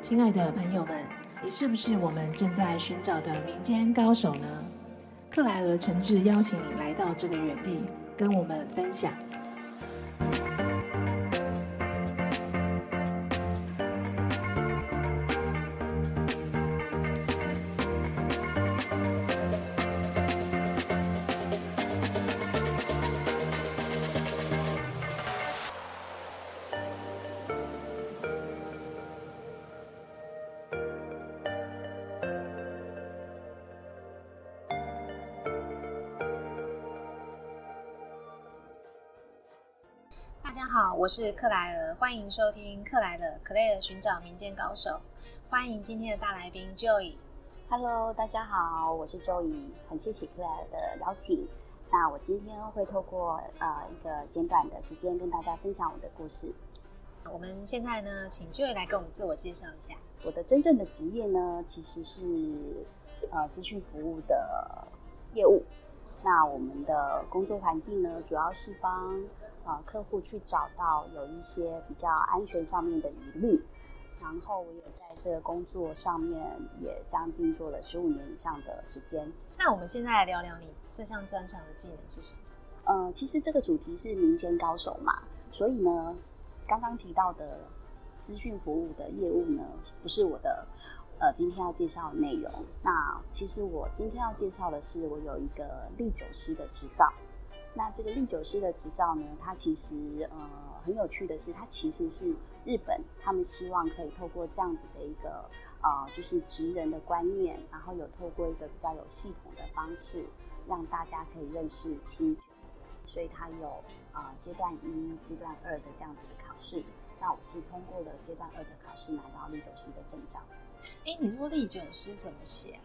亲爱的朋友们，你是不是我们正在寻找的民间高手呢？克莱尔诚挚邀请你来到这个原地，跟我们分享。大家好，我是克莱尔，欢迎收听克莱尔克莱尔寻找民间高手。欢迎今天的大来宾 Joy。Hello，大家好，我是周怡，很谢谢克莱尔的邀请。那我今天会透过呃一个简短的时间跟大家分享我的故事。我们现在呢，请 Joy 来跟我们自我介绍一下。我的真正的职业呢，其实是呃资讯服务的业务。那我们的工作环境呢，主要是帮呃客户去找到有一些比较安全上面的疑虑。然后我也在这个工作上面也将近做了十五年以上的时间。那我们现在来聊聊你这项专长的技能是什么？呃，其实这个主题是民间高手嘛，所以呢，刚刚提到的资讯服务的业务呢，不是我的呃今天要介绍的内容。那其实我今天要介绍的是，我有一个历酒师的执照。那这个历酒师的执照呢，它其实呃很有趣的是，它其实是日本他们希望可以透过这样子的一个呃就是职人的观念，然后有透过一个比较有系统的方式，让大家可以认识清酒。所以它有、呃阶段一、阶段二的这样子的考试。那我是通过了阶段二的考试，拿到历酒师的证照。哎，你说历酒师怎么写啊？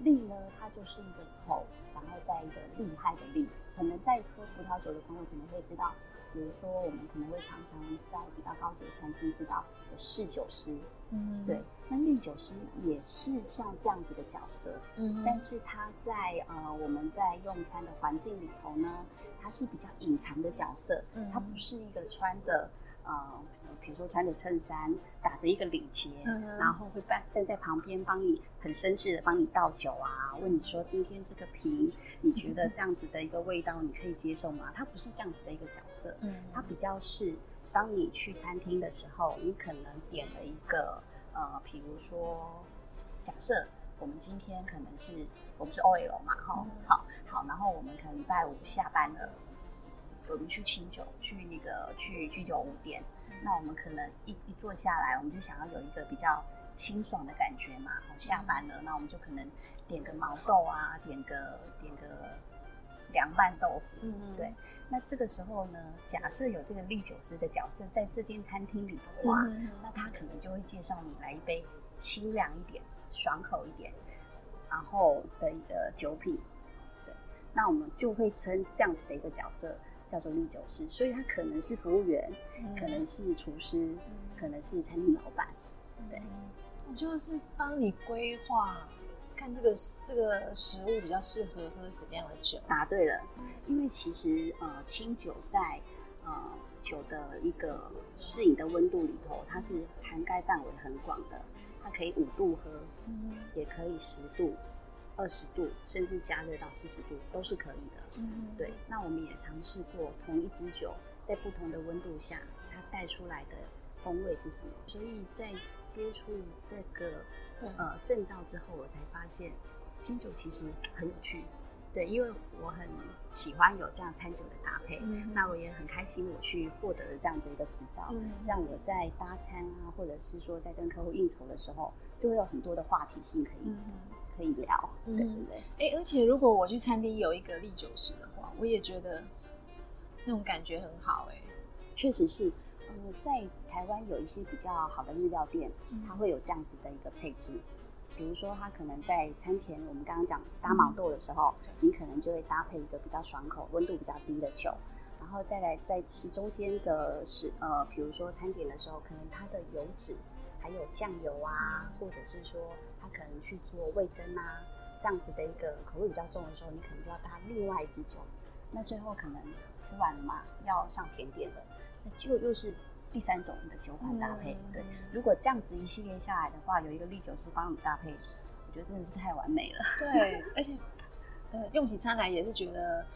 历呢，它就是一个口，然后再一个厉害的厉。可能在喝葡萄酒的朋友可能会知道，比如说我们可能会常常在比较高级的餐厅知道有侍酒师，嗯对，那历酒师也是像这样子的角色，嗯但是他在呃我们在用餐的环境里头呢，他是比较隐藏的角色，嗯他不是一个穿着呃比如说穿着衬衫打着一个领结，嗯然后会站站在旁边帮你很绅士的帮你倒酒啊，问你说今天这个瓶你觉得这样子的一个味道你可以接受吗？他不是这样子的一个角色，嗯。它比较是当你去餐厅的时候，你可能点了一个呃，比如说假设我们今天可能是我们是 OL 嘛，哈、嗯。好好，然后我们可能礼拜五下班了，我们去清酒，去那个去居酒屋店，那我们可能一一坐下来，我们就想要有一个比较清爽的感觉嘛，好下班了，那我们就可能点个毛豆啊，点个点个凉拌豆腐，嗯对。那这个时候呢，假设有这个历酒师的角色在这间餐厅里的话，嗯那他可能就会介绍你来一杯清凉一点、爽口一点，然后的一个酒品。对，那我们就会称这样子的一个角色叫做历酒师，所以他可能是服务员，嗯可能是厨师，可能是餐厅老板。对我就是帮你规划，看这个这个食物比较适合喝什么样的酒。答对了，因为其实呃清酒在呃酒的一个适应的温度里头，它是涵盖范围很广的，它可以五度喝，嗯也可以十度、二十度，甚至加热到四十度都是可以的。嗯对，那我们也尝试过同一支酒在不同的温度下，它带出来的风味是什么。所以在接触这个对呃证照之后，我才发现清酒其实很有趣。对，因为我很喜欢有这样餐酒的搭配，嗯那我也很开心我去获得了这样子一个执照，嗯让我在搭餐啊，或者是说在跟客户应酬的时候，就会有很多的话题性可以、嗯可以聊，嗯。对不对。哎、而且如果我去餐厅有一个历酒师的话，我也觉得那种感觉很好、哎，确实是，呃，在台湾有一些比较好的日料店，嗯。它会有这样子的一个配置。比如说，它可能在餐前，我们刚刚讲搭毛豆的时候，你可能就会搭配一个比较爽口、温度比较低的酒，然后再来在吃中间的是呃，比如说餐点的时候，可能它的油脂还有酱油啊，或者是说它可能去做味增啊，这样子的一个口味比较重的时候，你可能就要搭另外一支酒那最后可能吃完了嘛，要上甜点了，那就又是第三种的酒款搭配。嗯对，如果这样子一系列下来的话，有一个利酒师帮你搭配，我觉得真的是太完美了。对，而且呃，用起餐来也是觉得，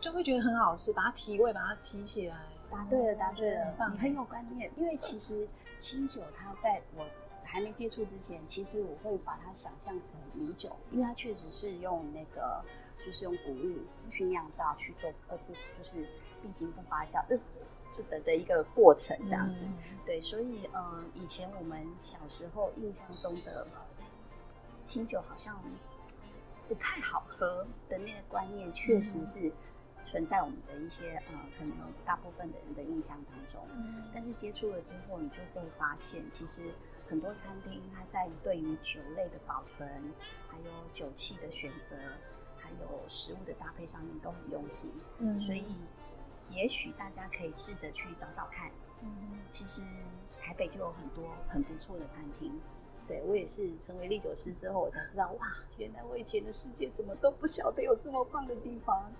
就会觉得很好吃，把它提味，把它提起来。答对了，答对了很，棒你很有观念。因为其实清酒它在我还没接触之前，其实我会把它想象成米酒，因为它确实是用那个就是用谷物去酿造去做二次就是并行不发酵，这就的的一个过程这样子。嗯对，所以呃，以前我们小时候印象中的清酒好像不太好喝的那个观念，确实是存在我们的一些呃，可能大部分的人的印象当中。嗯但是接触了之后，你就会发现，其实很多餐厅它在对于酒类的保存，还有酒器的选择，还有食物的搭配上面都很用心。嗯所以，也许大家可以试着去找找看。嗯其实台北就有很多很不错的餐厅。对我也是成为历酒师之后，我才知道哇，原来我以前的世界怎么都不晓得有这么棒的地方。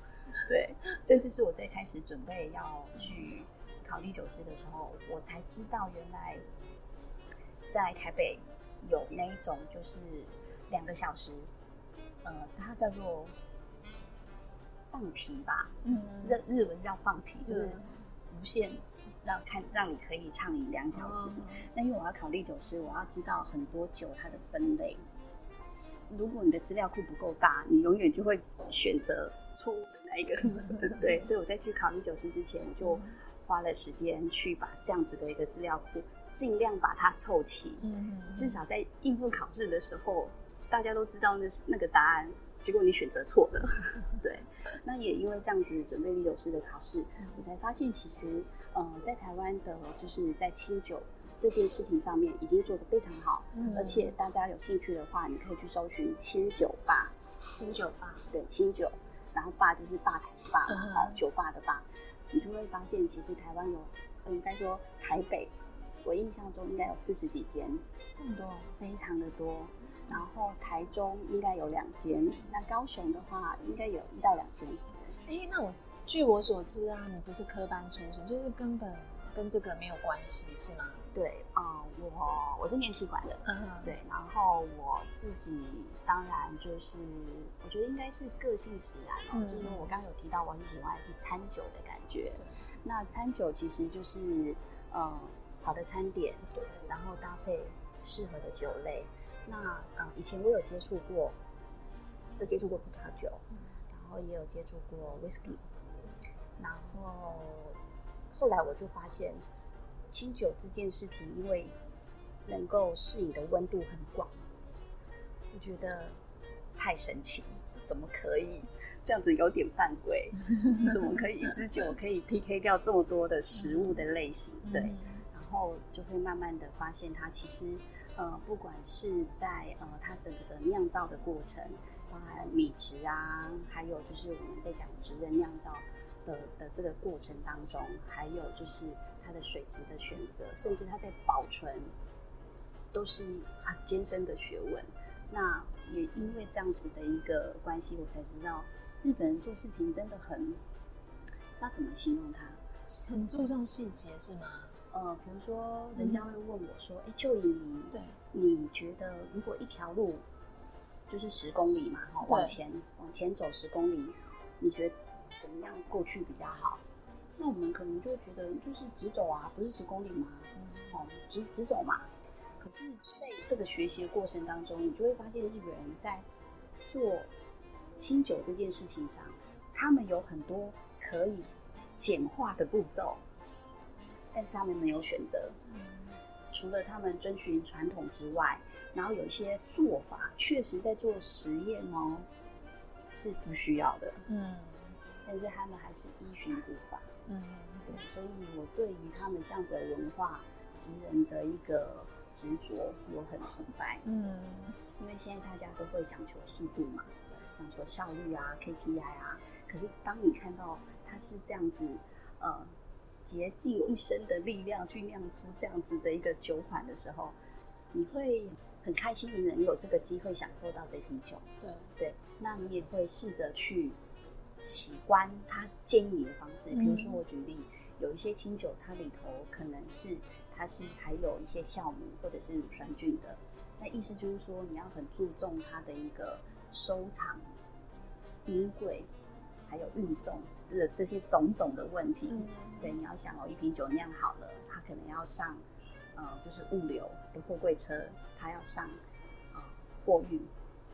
对，甚至是我在开始准备要去考历酒师的时候，我才知道原来在台北有那一种就是两个小时，呃，它叫做放题吧，嗯日日文叫放题，就是嗯无限让看让你可以畅饮两小时。那因为我要考历酒师，我要知道很多酒它的分类。如果你的资料库不够大，你永远就会选择错误的那一个，对？所以我在去考历酒师之前，我就花了时间去把这样子的一个资料库尽量把它凑齐，嗯至少在应付考试的时候，大家都知道那是那个答案，结果你选择错了。对，那也因为这样子准备历酒师的考试，我才发现其实，呃，在台湾的就是在清酒这件事情上面已经做得非常好，嗯。而且大家有兴趣的话，你可以去搜寻清酒吧，清酒吧，对，清酒，然后吧就是吧台的吧嘛，嗯。哦，酒吧的吧，你就会发现其实台湾有，嗯，再说台北，我印象中应该有四十几间，这么多，非常的多。然后台中应该有两间，那高雄的话应该有一到两间。哎，那我据我所知啊，你不是科班出身，就是根本跟这个没有关系，是吗？对啊、我我是念气管的，嗯，对，然后我自己当然就是，我觉得应该是个性使然哦，嗯就是说我刚刚有提到我很喜欢去餐酒的感觉对，那餐酒其实就是呃好的餐点，对，然后搭配适合的酒类。那呃以前我有接触过，有接触过葡萄酒，然后也有接触过 whisky，然后后来我就发现清酒这件事情，因为能够适应的温度很广，我觉得太神奇，怎么可以这样子有点犯规？怎么可以一支酒可以 PK 掉这么多的食物的类型？对，后就会慢慢的发现它其实呃，不管是在呃它整个的酿造的过程，包含米质啊，还有就是我们在讲植人酿造的的这个过程当中，还有就是它的水质的选择，甚至它在保存，都是很艰深的学问。那也因为这样子的一个关系，我才知道日本人做事情真的很，要怎么形容它？很注重细节是吗？呃，比如说，人家会问我说：“哎、就以你对，你觉得如果一条路就是十公里嘛，哈，往前往前走十公里，你觉得怎么样过去比较好？”那我们可能就会觉得就是直走啊，不是十公里嘛？哦，直直走嘛。可是，在这个学习的过程当中，你就会发现日本人在做清酒这件事情上，他们有很多可以简化的步骤，但是他们没有选择。除了他们遵循传统之外，然后有一些做法确实在做实验哦，是不需要的，嗯但是他们还是依循古法。嗯对，所以我对于他们这样子的文化、职人的一个执着，我很崇拜。嗯因为现在大家都会讲求速度嘛，讲求效率啊、KPI 啊。可是当你看到他是这样子，呃，竭尽一生的力量去酿出这样子的一个酒款的时候，你会很开心，你能有这个机会享受到这瓶酒。对，对，那你也会试着去喜欢他建议你的方式。比如说我举例，有一些清酒，它里头可能是它是还有一些酵母或者是乳酸菌的，那意思就是说你要很注重它的一个收藏、冰柜还有运送的这些种种的问题。对，你要想哦，一瓶酒酿好了，它可能要上呃就是物流的货柜车，它要上啊货运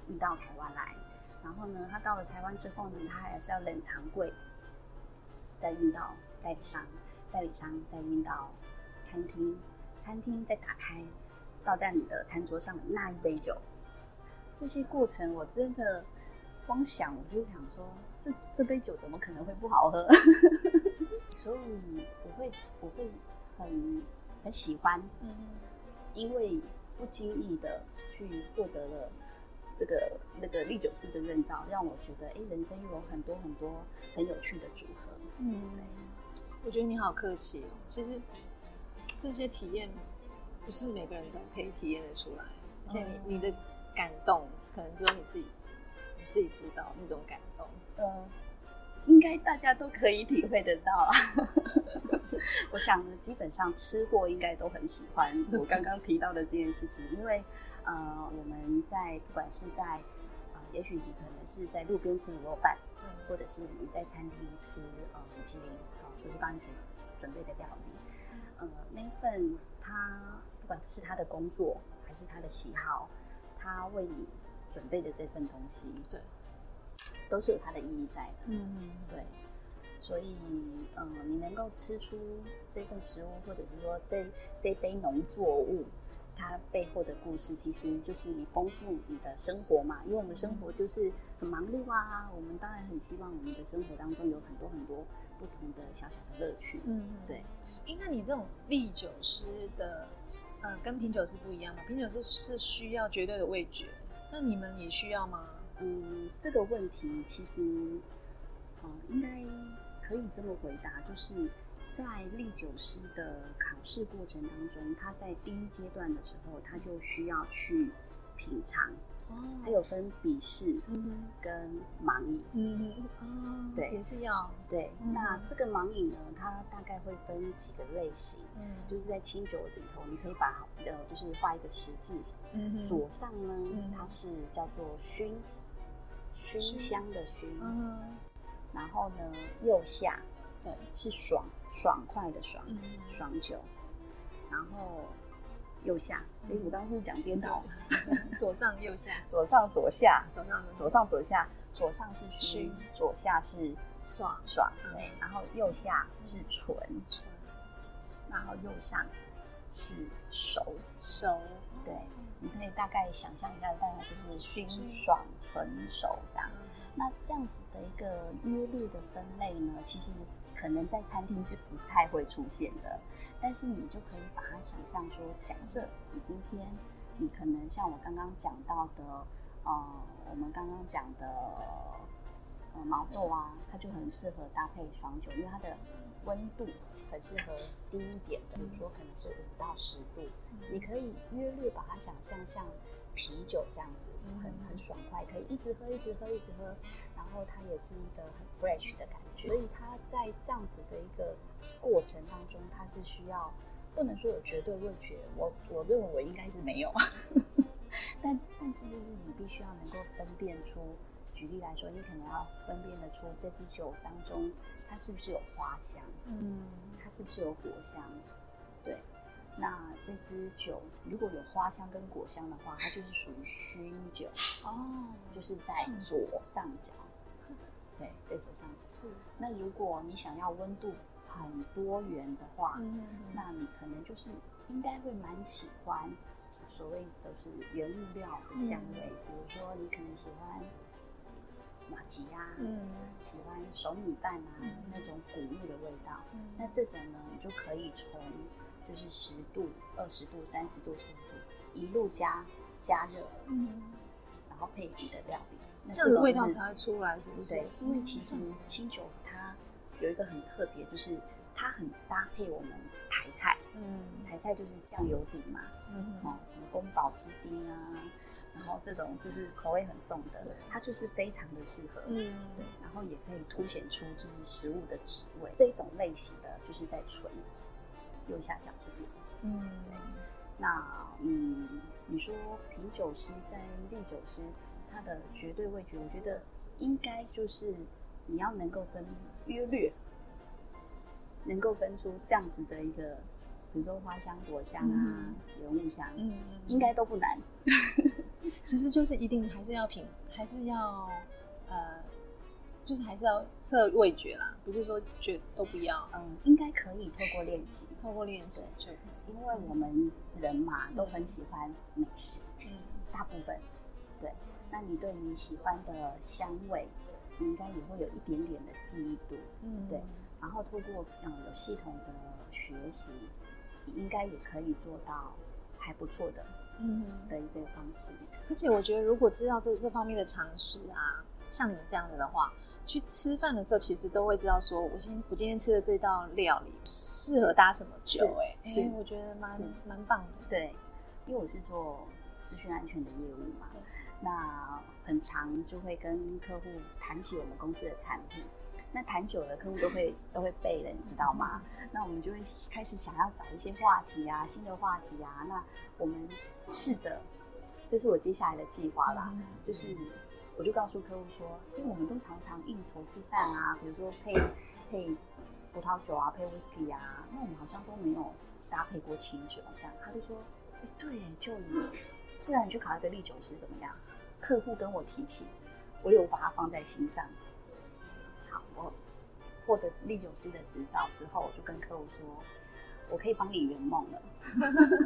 运到台湾来。然后呢，它到了台湾之后呢，它还是要冷藏柜，再运到代理商，代理商再运到餐厅，餐厅再打开，倒在你的餐桌上的那一杯酒，这些过程我真的光想我就想说，这这杯酒怎么可能会不好喝？所以我会我会很很喜欢，嗯，因为不经意的去获得了。这个那个历酒师的认照，让我觉得，哎，人生又有很多很多很有趣的组合。嗯，对，我觉得你好客气哦。其实这些体验不是每个人都可以体验的出来，而且你你的感动，可能只有你自己你自己知道那种感动。嗯，应该大家都可以体会得到啊。我想呢，基本上吃货应该都很喜欢我刚刚提到的这件事情，因为。呃，我们在不管是在啊，也许你可能是在路边吃卤肉饭，嗯，或者是你在餐厅吃呃米其林，好，厨师帮你准准备的料理，呃，那一份他不管是他的工作还是他的喜好，他为你准备的这份东西，对，都是有它的意义在的，嗯，对，所以呃，你能够吃出这份食物，或者是说这这杯农作物。它背后的故事，其实就是你丰富你的生活嘛。因为我们生活就是很忙碌啊，我们当然很希望我们的生活当中有很多很多不同的小小的乐趣。嗯，对。哎，那你这种历酒师的，呃，跟品酒师不一样吗？品酒师是需要绝对的味觉，那你们也需要吗？嗯，这个问题其实，呃，应该可以这么回答，就是。在历酒师的考试过程当中，他在第一阶段的时候，他就需要去品尝。哦，他有分笔试跟盲饮。嗯哦，对，也是要。对，那这个盲饮呢，它大概会分几个类型。嗯，就是在清酒里头，你可以把呃，就是画一个十字。嗯左上呢，它是叫做熏，熏香的熏。嗯，然后呢，右下。对，是爽爽快的爽，爽酒。然后右下，哎，我刚刚是讲颠倒，左上右下，左上左下，左上左上左下，左上是熏，左下是爽爽，对。然后右下是纯，然后右上是熟。熟，对。你可以大概想象一下，大概就是熏爽纯熟这样。那这样子的一个约略的分类呢，其实。可能在餐厅是不太会出现的，但是你就可以把它想象说，假设你今天你可能像我刚刚讲到的，呃，我们刚刚讲的呃毛豆啊，它就很适合搭配爽酒，因为它的温度很适合低一点的，比如说可能是五到十度，你可以约略把它想象像啤酒这样子，很很爽快，可以一直喝，一直喝，一直喝。然后它也是一个很 fresh 的感觉，所以它在这样子的一个过程当中，它是需要不能说有绝对味觉，我我认为我应该是没有，但但是就是你必须要能够分辨出，举例来说，你可能要分辨得出这支酒当中它是不是有花香，嗯，它是不是有果香，对。那这支酒如果有花香跟果香的话，它就是属于熏酒哦，就是在左上角。对，在左上角。那如果你想要温度很多元的话，那你可能就是应该会蛮喜欢所谓就是原物料的香味，比如说你可能喜欢马吉啊，嗯，喜欢熟米饭啊那种谷物的味道，那这种呢，你就可以从就是十度、二十度、三十度、四十度一路加加热，嗯，然后配你的料理。这样的味道才会出来，是不是？对，因为其实清酒它有一个很特别，就是它很搭配我们台菜。嗯，台菜就是酱油底嘛，嗯，哦，什么宫保鸡丁啊，然后这种就是口味很重的，它就是非常的适合。嗯，对，然后也可以凸显出就是食物的滋味。这一种类型的就是在唇右下角这边。嗯，对。那嗯，你说品酒师在历酒师他的绝对味觉，我觉得应该就是你要能够分约略，能够分出这样子的一个，比如说花香、果香啊、原木香，嗯，应该都不难。其实就是一定还是要品，还是要呃，就是还是要测味觉啦，不是说觉都不要，嗯，应该可以透过练习，透过练习就可以。因为我们人嘛都很喜欢美食，嗯大部分对。那你对你喜欢的香味，你应该也会有一点点的记忆度，嗯，对。然后透过嗯有系统的学习，应该也可以做到还不错的嗯。的一个方式。而且我觉得，如果知道这这方面的常识啊，像你这样子的话，去吃饭的时候，其实都会知道说，我今我今天吃的这道料理适合搭什么酒、是哎，是哎我觉得蛮蛮棒的。对，因为我是做资讯安全的业务嘛，那很常就会跟客户谈起我们公司的产品。那谈久了，客户都会 都会背了，你知道吗？那我们就会开始想要找一些话题啊，新的话题啊。那我们试着，这是我接下来的计划啦，嗯就是我就告诉客户说，因为我们都常常应酬吃饭啊，比如说配配葡萄酒啊，配 whisky 啊，那我们好像都没有搭配过清酒，这样他就说，哎、对，就不然你去考一个历酒师怎么样？客户跟我提起，我有把它放在心上。好，我获得历酒师的执照之后，我就跟客户说，我可以帮你圆梦了，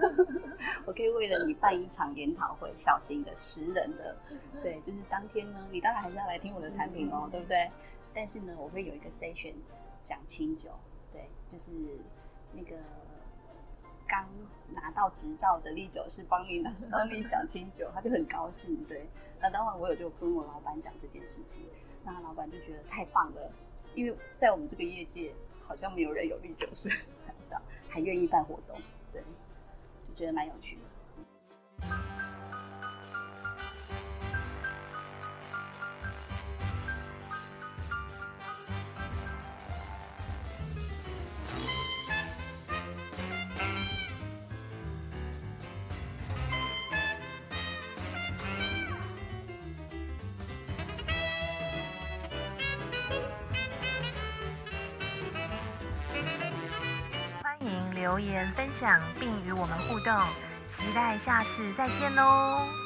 我可以为了你办一场研讨会，小型的十人的，对，就是当天呢，你当然还是要来听我的产品哦，对不对？但是呢，我会有一个 session 讲清酒，对，就是那个刚拿到执照的历酒师帮你拿帮你讲清酒，他就很高兴，对。那当然我有就跟我老板讲这件事情，那老板就觉得太棒了，因为在我们这个业界好像没有人有历酒师还愿意办活动，对，就觉得蛮有趣的。留言分享并与我们互动，期待下次再见喽！